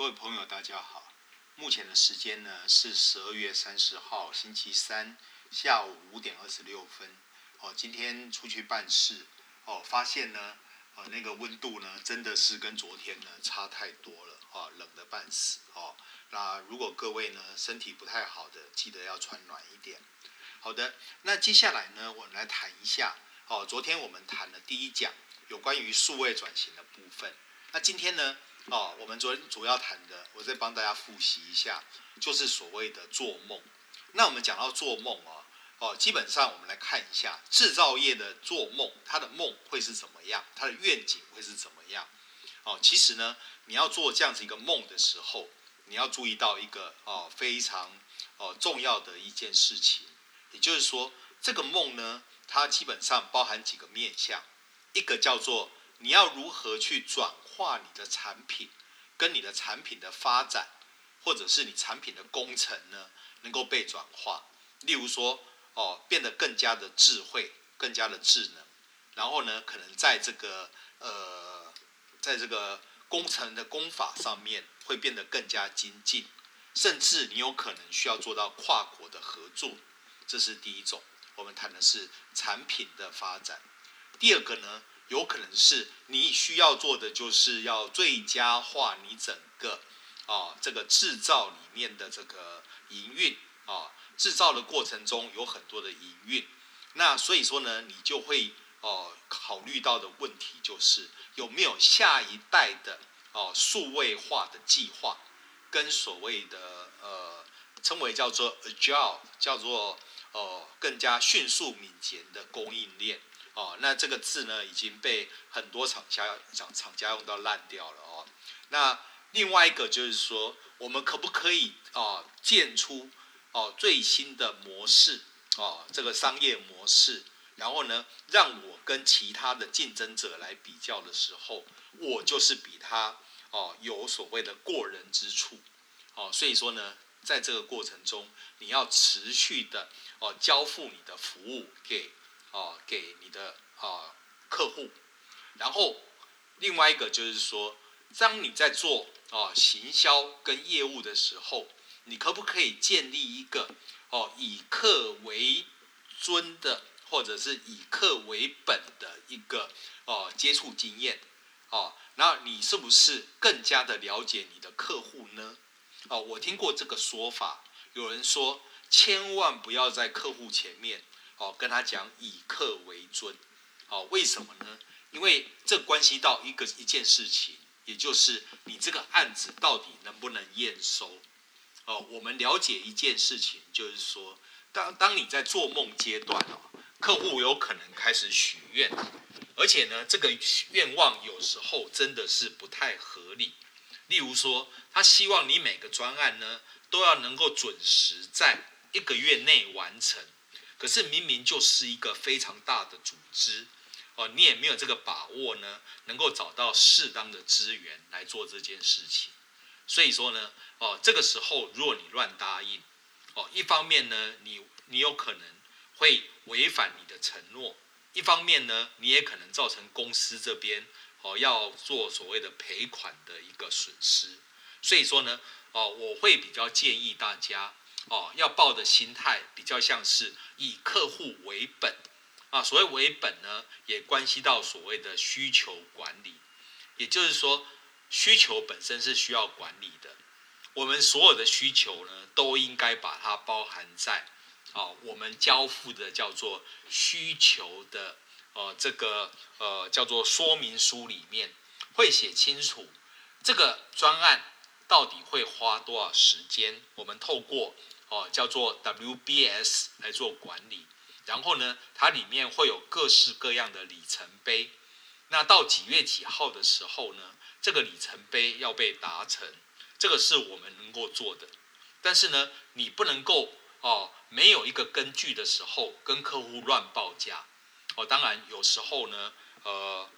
各位朋友，大家好。目前的时间呢是十二月三十号星期三下午五点二十六分。哦，今天出去办事，哦，发现呢，呃，那个温度呢真的是跟昨天呢差太多了，哦，冷得半死。哦，那如果各位呢身体不太好的，记得要穿暖一点。好的，那接下来呢，我们来谈一下。哦，昨天我们谈了第一讲，有关于数位转型的部分。那今天呢？哦，我们昨天主要谈的，我再帮大家复习一下，就是所谓的做梦。那我们讲到做梦啊，哦，基本上我们来看一下制造业的做梦，它的梦会是怎么样，它的愿景会是怎么样？哦，其实呢，你要做这样子一个梦的时候，你要注意到一个哦非常哦重要的一件事情，也就是说，这个梦呢，它基本上包含几个面向，一个叫做你要如何去转。化你的产品跟你的产品的发展，或者是你产品的工程呢，能够被转化。例如说，哦，变得更加的智慧，更加的智能。然后呢，可能在这个呃，在这个工程的工法上面会变得更加精进，甚至你有可能需要做到跨国的合作。这是第一种，我们谈的是产品的发展。第二个呢？有可能是你需要做的，就是要最佳化你整个啊这个制造里面的这个营运啊，制造的过程中有很多的营运，那所以说呢，你就会哦考虑到的问题就是有没有下一代的哦数位化的计划，跟所谓的呃称为叫做 agile，叫做哦更加迅速敏捷的供应链。哦，那这个字呢，已经被很多厂家厂厂家用到烂掉了哦。那另外一个就是说，我们可不可以哦建出哦最新的模式哦这个商业模式，然后呢，让我跟其他的竞争者来比较的时候，我就是比他哦有所谓的过人之处。哦，所以说呢，在这个过程中，你要持续的哦交付你的服务给。哦，给你的啊客户，然后另外一个就是说，当你在做啊行销跟业务的时候，你可不可以建立一个哦以客为尊的，或者是以客为本的一个哦接触经验？哦，那你是不是更加的了解你的客户呢？哦，我听过这个说法，有人说千万不要在客户前面。哦，跟他讲以客为尊，哦，为什么呢？因为这关系到一个一件事情，也就是你这个案子到底能不能验收。哦，我们了解一件事情，就是说，当当你在做梦阶段哦，客户有可能开始许愿，而且呢，这个愿望有时候真的是不太合理。例如说，他希望你每个专案呢，都要能够准时在一个月内完成。可是明明就是一个非常大的组织，哦，你也没有这个把握呢，能够找到适当的资源来做这件事情。所以说呢，哦，这个时候如果你乱答应，哦，一方面呢，你你有可能会违反你的承诺；一方面呢，你也可能造成公司这边哦要做所谓的赔款的一个损失。所以说呢，哦，我会比较建议大家。哦，要抱的心态比较像是以客户为本啊。所谓为本呢，也关系到所谓的需求管理。也就是说，需求本身是需要管理的。我们所有的需求呢，都应该把它包含在啊，我们交付的叫做需求的呃这个呃叫做说明书里面，会写清楚这个专案到底会花多少时间。我们透过哦，叫做 WBS 来做管理，然后呢，它里面会有各式各样的里程碑。那到几月几号的时候呢，这个里程碑要被达成，这个是我们能够做的。但是呢，你不能够哦，没有一个根据的时候跟客户乱报价。哦，当然有时候呢，呃，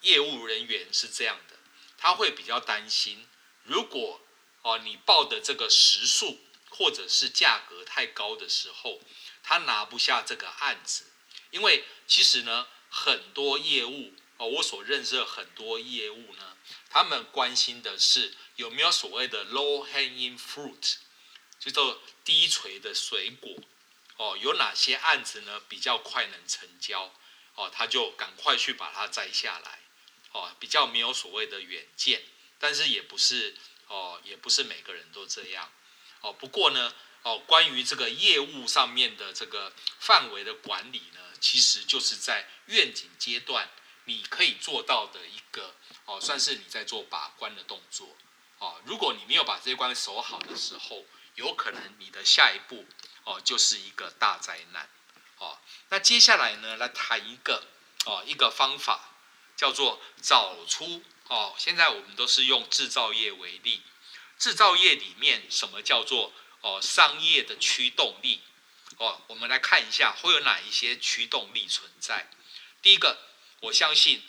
业务人员是这样的，他会比较担心，如果哦你报的这个时数。或者是价格太高的时候，他拿不下这个案子，因为其实呢，很多业务哦，我所认识的很多业务呢，他们关心的是有没有所谓的 low hanging fruit，就做低垂的水果。哦，有哪些案子呢比较快能成交？哦，他就赶快去把它摘下来。哦，比较没有所谓的远见，但是也不是哦，也不是每个人都这样。哦，不过呢，哦，关于这个业务上面的这个范围的管理呢，其实就是在愿景阶段你可以做到的一个哦，算是你在做把关的动作。哦，如果你没有把这些关守好的时候，有可能你的下一步哦就是一个大灾难。哦，那接下来呢，来谈一个哦一个方法。叫做找出哦，现在我们都是用制造业为例，制造业里面什么叫做哦商业的驱动力哦？我们来看一下会有哪一些驱动力存在。第一个，我相信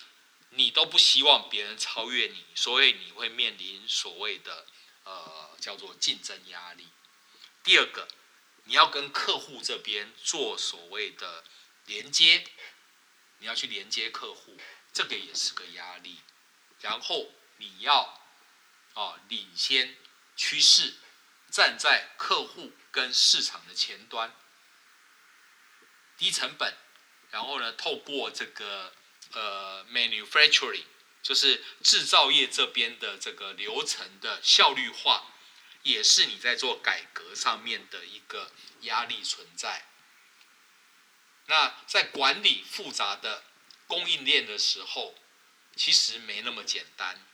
你都不希望别人超越你，所以你会面临所谓的呃叫做竞争压力。第二个，你要跟客户这边做所谓的连接，你要去连接客户。这个也是个压力，然后你要哦领先趋势，站在客户跟市场的前端，低成本，然后呢，透过这个呃 manufacturing，就是制造业这边的这个流程的效率化，也是你在做改革上面的一个压力存在。那在管理复杂的。供应链的时候，其实没那么简单，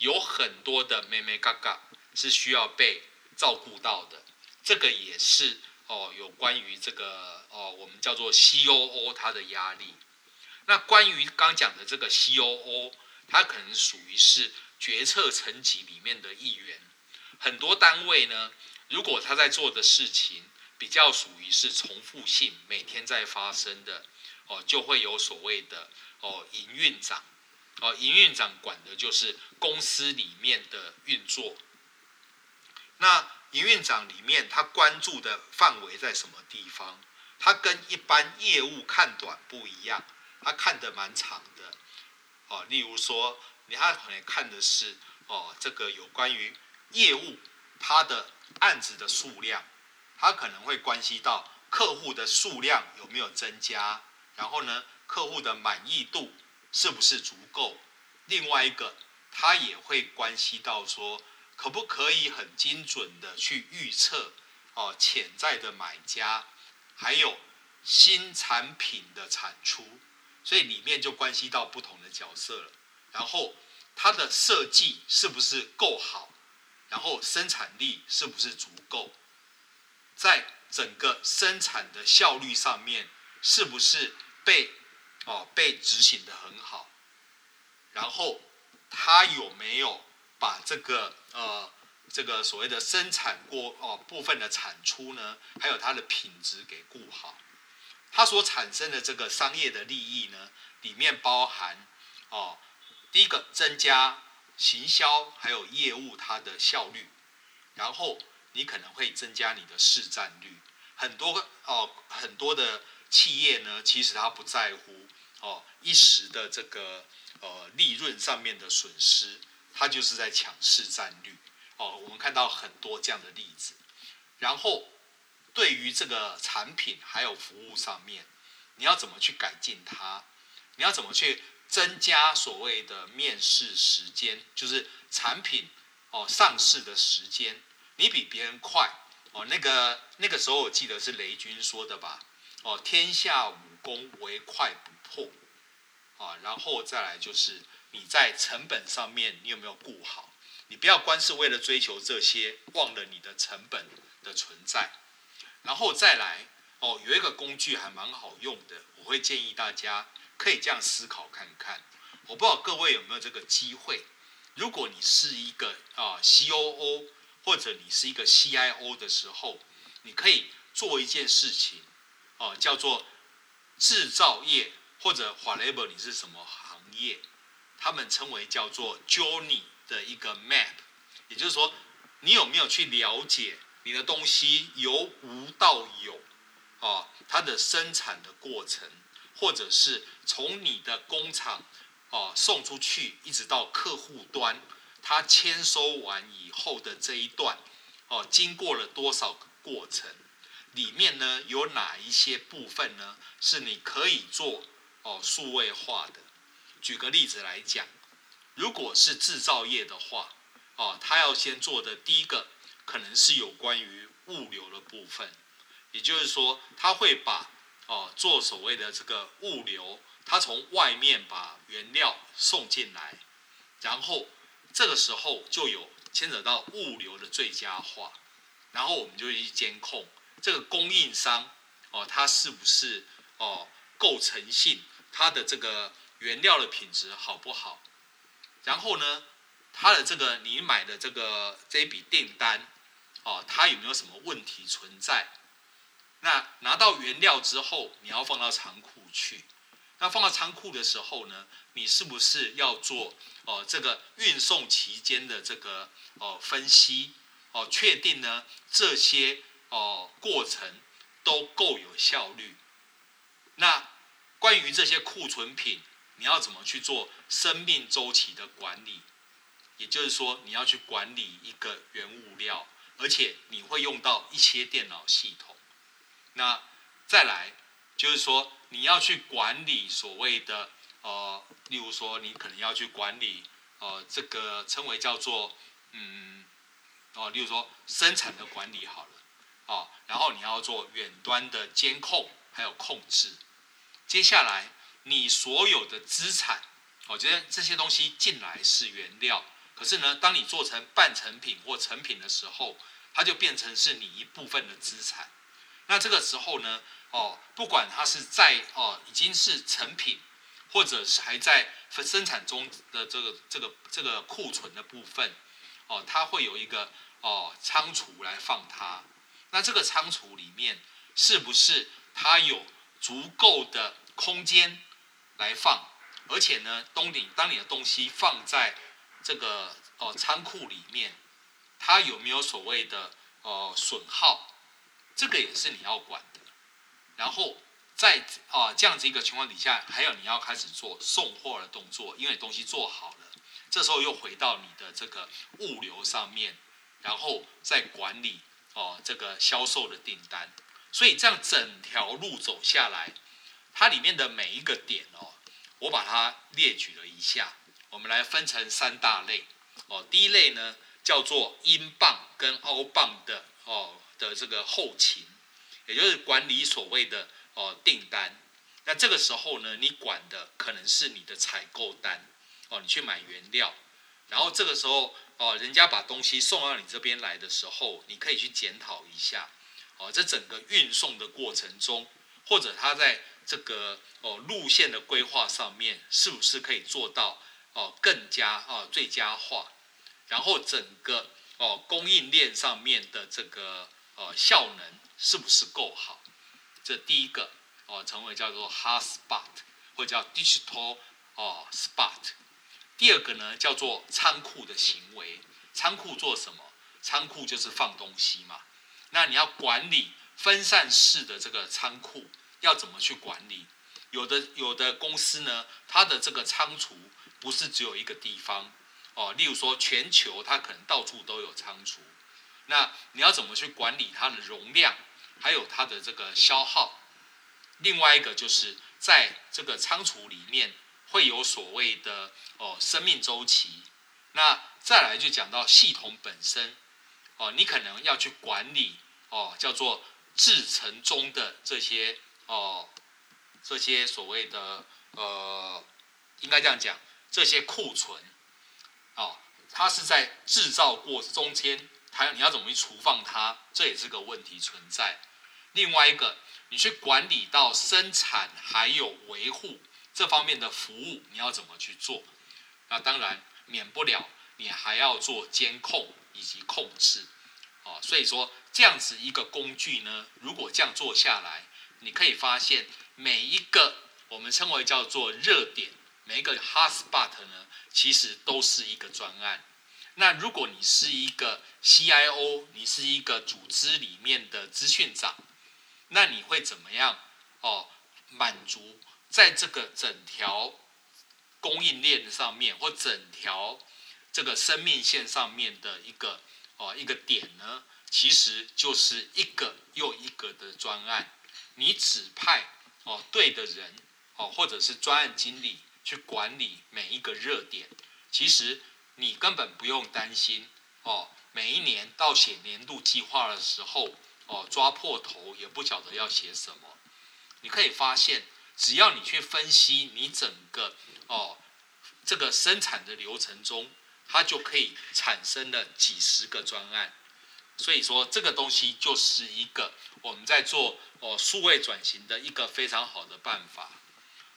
有很多的妹妹嘎嘎是需要被照顾到的。这个也是哦，有关于这个哦，我们叫做 COO 它的压力。那关于刚讲的这个 COO，它可能属于是决策层级里面的一员。很多单位呢，如果他在做的事情比较属于是重复性，每天在发生的。哦，就会有所谓的哦，营运长，哦，营运长管的就是公司里面的运作。那营运长里面，他关注的范围在什么地方？他跟一般业务看短不一样，他看得蛮长的。哦，例如说，你他可能看的是哦，这个有关于业务他的案子的数量，他可能会关系到客户的数量有没有增加。然后呢，客户的满意度是不是足够？另外一个，它也会关系到说，可不可以很精准的去预测哦潜在的买家，还有新产品的产出，所以里面就关系到不同的角色了。然后它的设计是不是够好？然后生产力是不是足够？在整个生产的效率上面，是不是？被哦被执行的很好，然后他有没有把这个呃这个所谓的生产过哦部分的产出呢，还有它的品质给顾好？它所产生的这个商业的利益呢，里面包含哦第一个增加行销还有业务它的效率，然后你可能会增加你的市占率，很多哦很多的。企业呢，其实它不在乎哦一时的这个呃利润上面的损失，它就是在抢市占率哦。我们看到很多这样的例子。然后对于这个产品还有服务上面，你要怎么去改进它？你要怎么去增加所谓的面试时间？就是产品哦上市的时间，你比别人快哦。那个那个时候我记得是雷军说的吧？哦，天下武功唯快不破，啊，然后再来就是你在成本上面你有没有顾好？你不要光是为了追求这些，忘了你的成本的存在。然后再来，哦，有一个工具还蛮好用的，我会建议大家可以这样思考看看。我不知道各位有没有这个机会，如果你是一个啊 COO 或者你是一个 CIO 的时候，你可以做一件事情。哦，叫做制造业或者 whatever 你是什么行业，他们称为叫做 journey 的一个 map，也就是说，你有没有去了解你的东西由无到有，哦，它的生产的过程，或者是从你的工厂哦送出去，一直到客户端，他签收完以后的这一段，哦，经过了多少个过程？里面呢有哪一些部分呢是你可以做哦数位化的？举个例子来讲，如果是制造业的话，哦，他要先做的第一个可能是有关于物流的部分，也就是说，他会把哦做所谓的这个物流，他从外面把原料送进来，然后这个时候就有牵扯到物流的最佳化，然后我们就去监控这个供应商哦，他是不是哦够诚信，他的这个原料的品质好不好，然后呢，他的这个你买的这个这一笔订单，哦，他有没有什么问题存在？那拿到原料之后，你要放到仓库去。那放到仓库的时候呢，你是不是要做哦这个运送期间的这个哦分析哦，确定呢这些哦过程都够有效率？那关于这些库存品，你要怎么去做生命周期的管理？也就是说，你要去管理一个原物料，而且你会用到一些电脑系统。那再来就是说，你要去管理所谓的呃，例如说，你可能要去管理呃，这个称为叫做嗯哦，例如说生产的管理好了哦，然后你要做远端的监控还有控制。接下来，你所有的资产，我觉得这些东西进来是原料。可是呢，当你做成半成品或成品的时候，它就变成是你一部分的资产。那这个时候呢，哦，不管它是在哦已经是成品，或者是还在生产中的这个这个这个库存的部分，哦，它会有一个哦仓储来放它。那这个仓储里面是不是它有足够的空间来放？而且呢，东你当你的东西放在这个哦仓库里面，它有没有所谓的哦损耗？这个也是你要管的。然后在啊这样子一个情况底下，还有你要开始做送货的动作，因为东西做好了，这时候又回到你的这个物流上面，然后再管理哦这个销售的订单。所以这样整条路走下来，它里面的每一个点哦，我把它列举了一下。我们来分成三大类哦。第一类呢叫做英镑跟欧镑的哦的这个后勤，也就是管理所谓的哦订单。那这个时候呢，你管的可能是你的采购单哦，你去买原料，然后这个时候哦，人家把东西送到你这边来的时候，你可以去检讨一下哦，这整个运送的过程中，或者他在这个哦路线的规划上面，是不是可以做到？哦，更加哦最佳化，然后整个哦供应链上面的这个哦效能是不是够好？这第一个哦，称为叫做 hot spot 或叫 digital 哦 spot。第二个呢叫做仓库的行为，仓库做什么？仓库就是放东西嘛。那你要管理分散式的这个仓库，要怎么去管理？有的有的公司呢，它的这个仓储。不是只有一个地方哦，例如说全球它可能到处都有仓储，那你要怎么去管理它的容量，还有它的这个消耗？另外一个就是在这个仓储里面会有所谓的哦生命周期，那再来就讲到系统本身哦，你可能要去管理哦叫做制程中的这些哦这些所谓的呃应该这样讲。这些库存，哦，它是在制造过中间，还有你要怎么去存放它，这也是个问题存在。另外一个，你去管理到生产还有维护这方面的服务，你要怎么去做？那当然免不了你还要做监控以及控制，哦，所以说这样子一个工具呢，如果这样做下来，你可以发现每一个我们称为叫做热点。每一个 hotspot 呢，其实都是一个专案。那如果你是一个 CIO，你是一个组织里面的资讯长，那你会怎么样？哦，满足在这个整条供应链上面或整条这个生命线上面的一个哦一个点呢，其实就是一个又一个的专案，你指派哦对的人哦，或者是专案经理去管理每一个热点，其实你根本不用担心哦，每一年到写年度计划的时候哦，抓破头也不晓得要写什么。你可以发现，只要你去分析你整个哦这个生产的流程中，它就可以产生了几十个专案。所以说，这个东西就是一个我们在做哦数位转型的一个非常好的办法。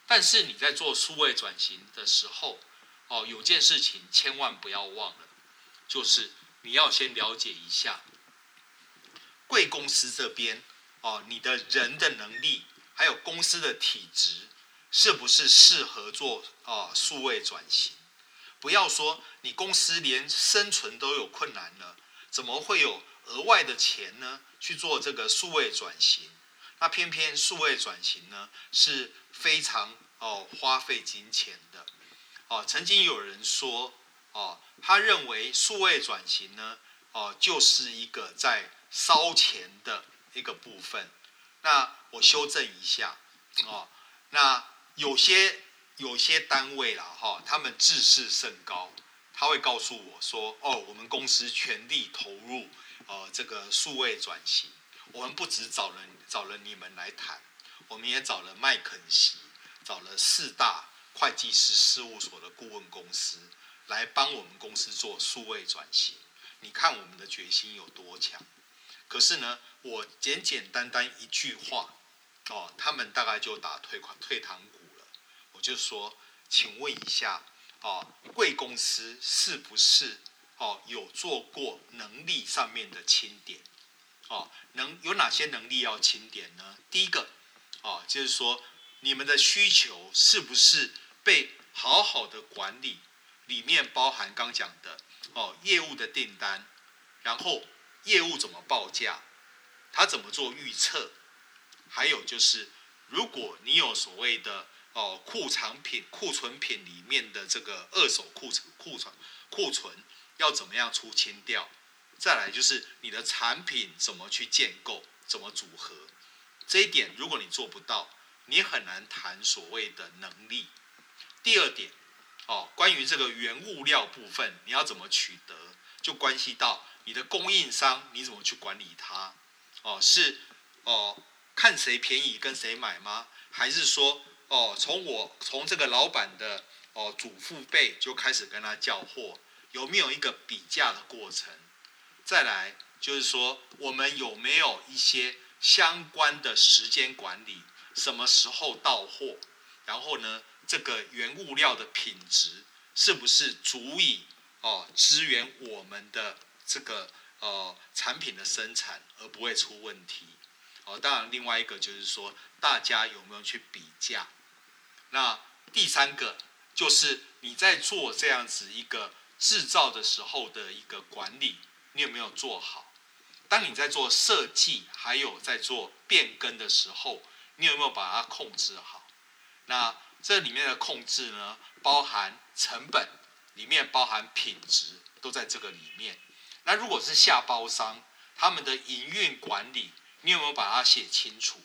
但是你在做数位转型的时候，哦，有件事情千万不要忘了，就是你要先了解一下贵公司这边哦，你的人的能力。还有公司的体质是不是适合做啊数位转型？不要说你公司连生存都有困难了，怎么会有额外的钱呢？去做这个数位转型？那偏偏数位转型呢是非常哦花费金钱的哦。曾经有人说哦，他认为数位转型呢哦就是一个在烧钱的一个部分。那我修正一下，哦，那有些有些单位啦，哈，他们自视甚高，他会告诉我说，哦，我们公司全力投入，呃，这个数位转型，我们不只找了找了你们来谈，我们也找了麦肯锡，找了四大会计师事务所的顾问公司来帮我们公司做数位转型，你看我们的决心有多强。可是呢，我简简单单一句话，哦，他们大概就打退款退堂鼓了。我就说，请问一下，哦，贵公司是不是哦有做过能力上面的清点？哦，能有哪些能力要清点呢？第一个，哦，就是说你们的需求是不是被好好的管理？里面包含刚讲的哦，业务的订单，然后。业务怎么报价？他怎么做预测？还有就是，如果你有所谓的哦库藏品、库存品里面的这个二手库存、库存、库存要怎么样出清掉？再来就是你的产品怎么去建构、怎么组合？这一点如果你做不到，你很难谈所谓的能力。第二点哦，关于这个原物料部分，你要怎么取得，就关系到。你的供应商你怎么去管理它？哦，是哦，看谁便宜跟谁买吗？还是说哦，从我从这个老板的哦祖父辈就开始跟他叫货，有没有一个比价的过程？再来就是说，我们有没有一些相关的时间管理？什么时候到货？然后呢，这个原物料的品质是不是足以哦支援我们的？这个呃产品的生产而不会出问题，哦，当然另外一个就是说大家有没有去比价？那第三个就是你在做这样子一个制造的时候的一个管理，你有没有做好？当你在做设计还有在做变更的时候，你有没有把它控制好？那这里面的控制呢，包含成本，里面包含品质，都在这个里面。那如果是下包商，他们的营运管理，你有没有把它写清楚？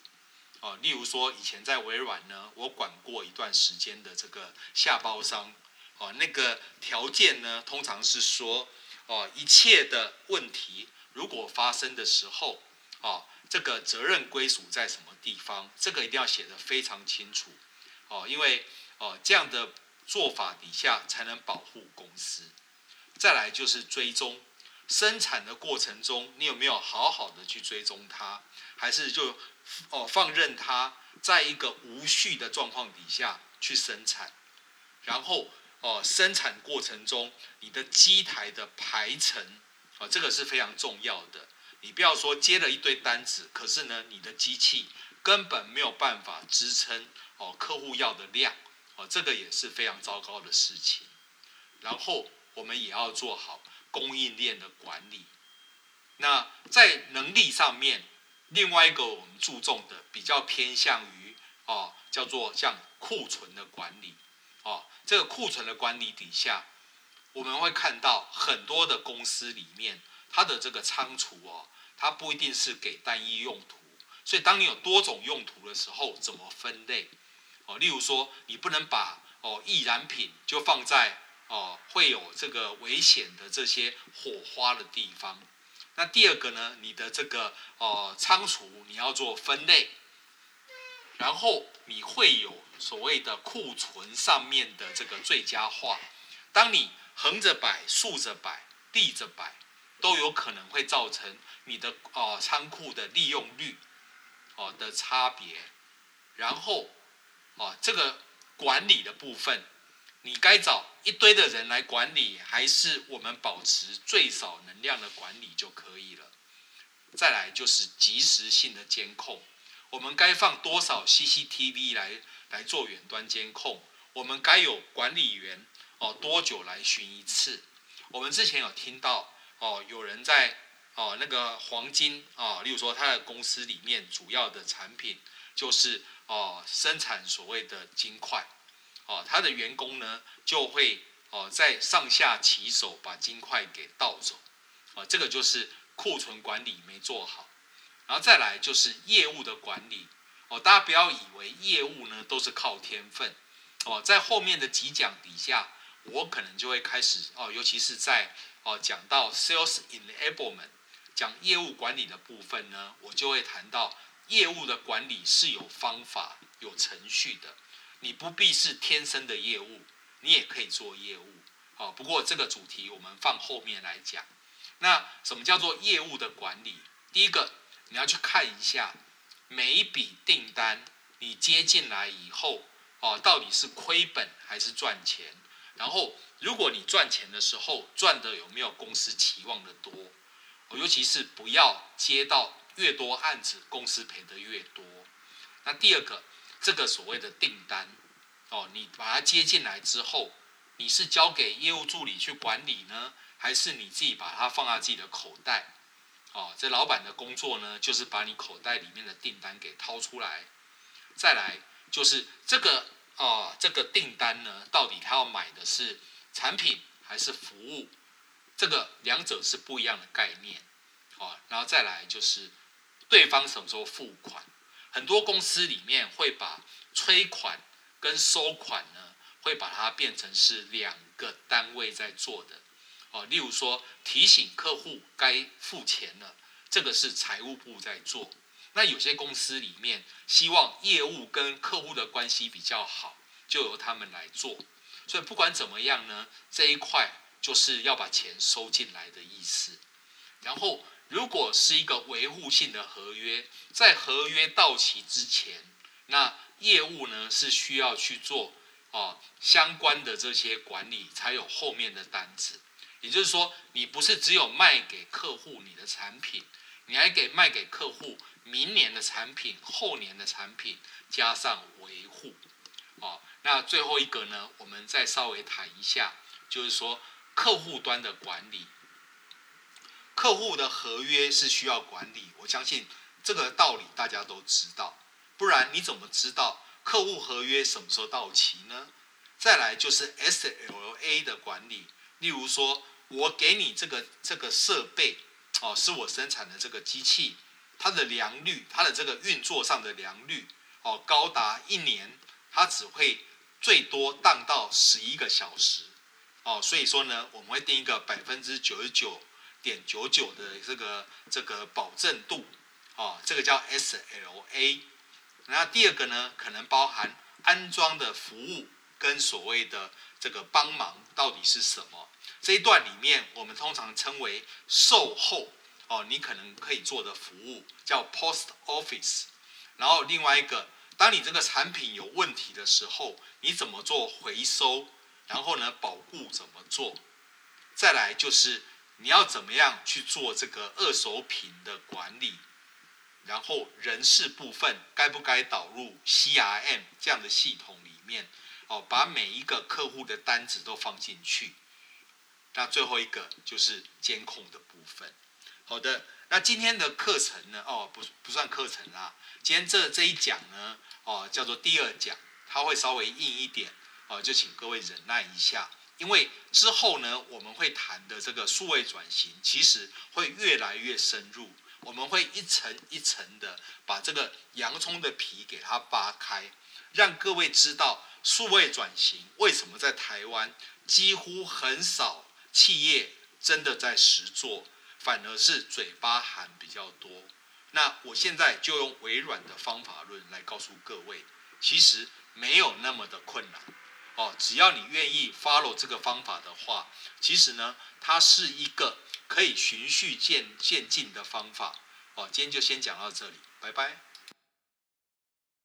哦，例如说以前在微软呢，我管过一段时间的这个下包商，哦，那个条件呢，通常是说，哦，一切的问题如果发生的时候，哦，这个责任归属在什么地方？这个一定要写得非常清楚，哦，因为哦这样的做法底下才能保护公司。再来就是追踪。生产的过程中，你有没有好好的去追踪它？还是就哦放任它在一个无序的状况底下去生产？然后哦生产过程中，你的机台的排程、哦，这个是非常重要的。你不要说接了一堆单子，可是呢，你的机器根本没有办法支撑哦客户要的量哦，这个也是非常糟糕的事情。然后我们也要做好。供应链的管理，那在能力上面，另外一个我们注重的比较偏向于哦，叫做像库存的管理。哦，这个库存的管理底下，我们会看到很多的公司里面，它的这个仓储哦，它不一定是给单一用途，所以当你有多种用途的时候，怎么分类？哦，例如说，你不能把哦易燃品就放在哦会有这个危险的这些火花的地方。那第二个呢，你的这个哦仓储你要做分类，然后你会有所谓的库存上面的这个最佳化。当你横着摆、竖着摆、立着摆，都有可能会造成你的哦仓库的利用率哦的差别。然后哦这个管理的部分，你该找一堆的人来管理，还是我们保持最少能量的管理就可以了？再来就是及时性的监控，我们该放多少 CCTV 来来做远端监控？我们该有管理员哦多久来巡一次？我们之前有听到哦有人在哦那个黄金哦，例如说他的公司里面主要的产品就是哦生产所谓的金块。哦，他的员工呢就会哦在上下其手把金块给盗走，啊，这个就是库存管理没做好，然后再来就是业务的管理，哦，大家不要以为业务呢都是靠天分，哦，在后面的几讲底下，我可能就会开始哦，尤其是在哦讲到 sales enablement 讲业务管理的部分呢，我就会谈到业务的管理是有方法、有程序的。你不必是天生的业务，你也可以做业务。好，不过这个主题我们放后面来讲。那什么叫做业务的管理？第一个，你要去看一下每一笔订单你接进来以后，哦，到底是亏本还是赚钱？然后，如果你赚钱的时候赚的有没有公司期望的多？尤其是不要接到越多案子，公司赔的越多。那第二个。这个所谓的订单，哦，你把它接进来之后，你是交给业务助理去管理呢，还是你自己把它放在自己的口袋？哦，这老板的工作呢，就是把你口袋里面的订单给掏出来。再来就是这个哦，这个订单呢，到底他要买的是产品还是服务？这个两者是不一样的概念。哦，然后再来就是对方什么时候付款？很多公司里面会把催款跟收款呢，会把它变成是两个单位在做的。哦，例如说提醒客户该付钱了，这个是财务部在做。那有些公司里面希望业务跟客户的关系比较好，就由他们来做。所以不管怎么样呢，这一块就是要把钱收进来的意思。然后。如果是一个维护性的合约，在合约到期之前，那业务呢是需要去做哦相关的这些管理，才有后面的单子。也就是说，你不是只有卖给客户你的产品，你还给卖给客户明年的产品、后年的产品，加上维护。哦，那最后一个呢，我们再稍微谈一下，就是说客户端的管理。客户的合约是需要管理，我相信这个道理大家都知道，不然你怎么知道客户合约什么时候到期呢？再来就是 SLA 的管理，例如说我给你这个这个设备，哦，是我生产的这个机器，它的良率，它的这个运作上的良率，哦，高达一年，它只会最多当到十一个小时，哦，所以说呢，我们会定一个百分之九十九。点九九的这个这个保证度，哦，这个叫 SLA。那第二个呢，可能包含安装的服务跟所谓的这个帮忙到底是什么？这一段里面，我们通常称为售后，哦，你可能可以做的服务叫 Post Office。然后另外一个，当你这个产品有问题的时候，你怎么做回收？然后呢，保固怎么做？再来就是。你要怎么样去做这个二手品的管理？然后人事部分该不该导入 CRM 这样的系统里面？哦，把每一个客户的单子都放进去。那最后一个就是监控的部分。好的，那今天的课程呢？哦，不不算课程啦。今天这这一讲呢，哦，叫做第二讲，它会稍微硬一点。哦，就请各位忍耐一下，因为之后呢，我们会谈的这个数位转型，其实会越来越深入，我们会一层一层的把这个洋葱的皮给它扒开，让各位知道数位转型为什么在台湾几乎很少企业真的在实做，反而是嘴巴喊比较多。那我现在就用微软的方法论来告诉各位，其实没有那么的困难哦，只要你愿意 follow 这个方法的话，其实呢，它是一个可以循序渐渐进的方法哦。今天就先讲到这里，拜拜。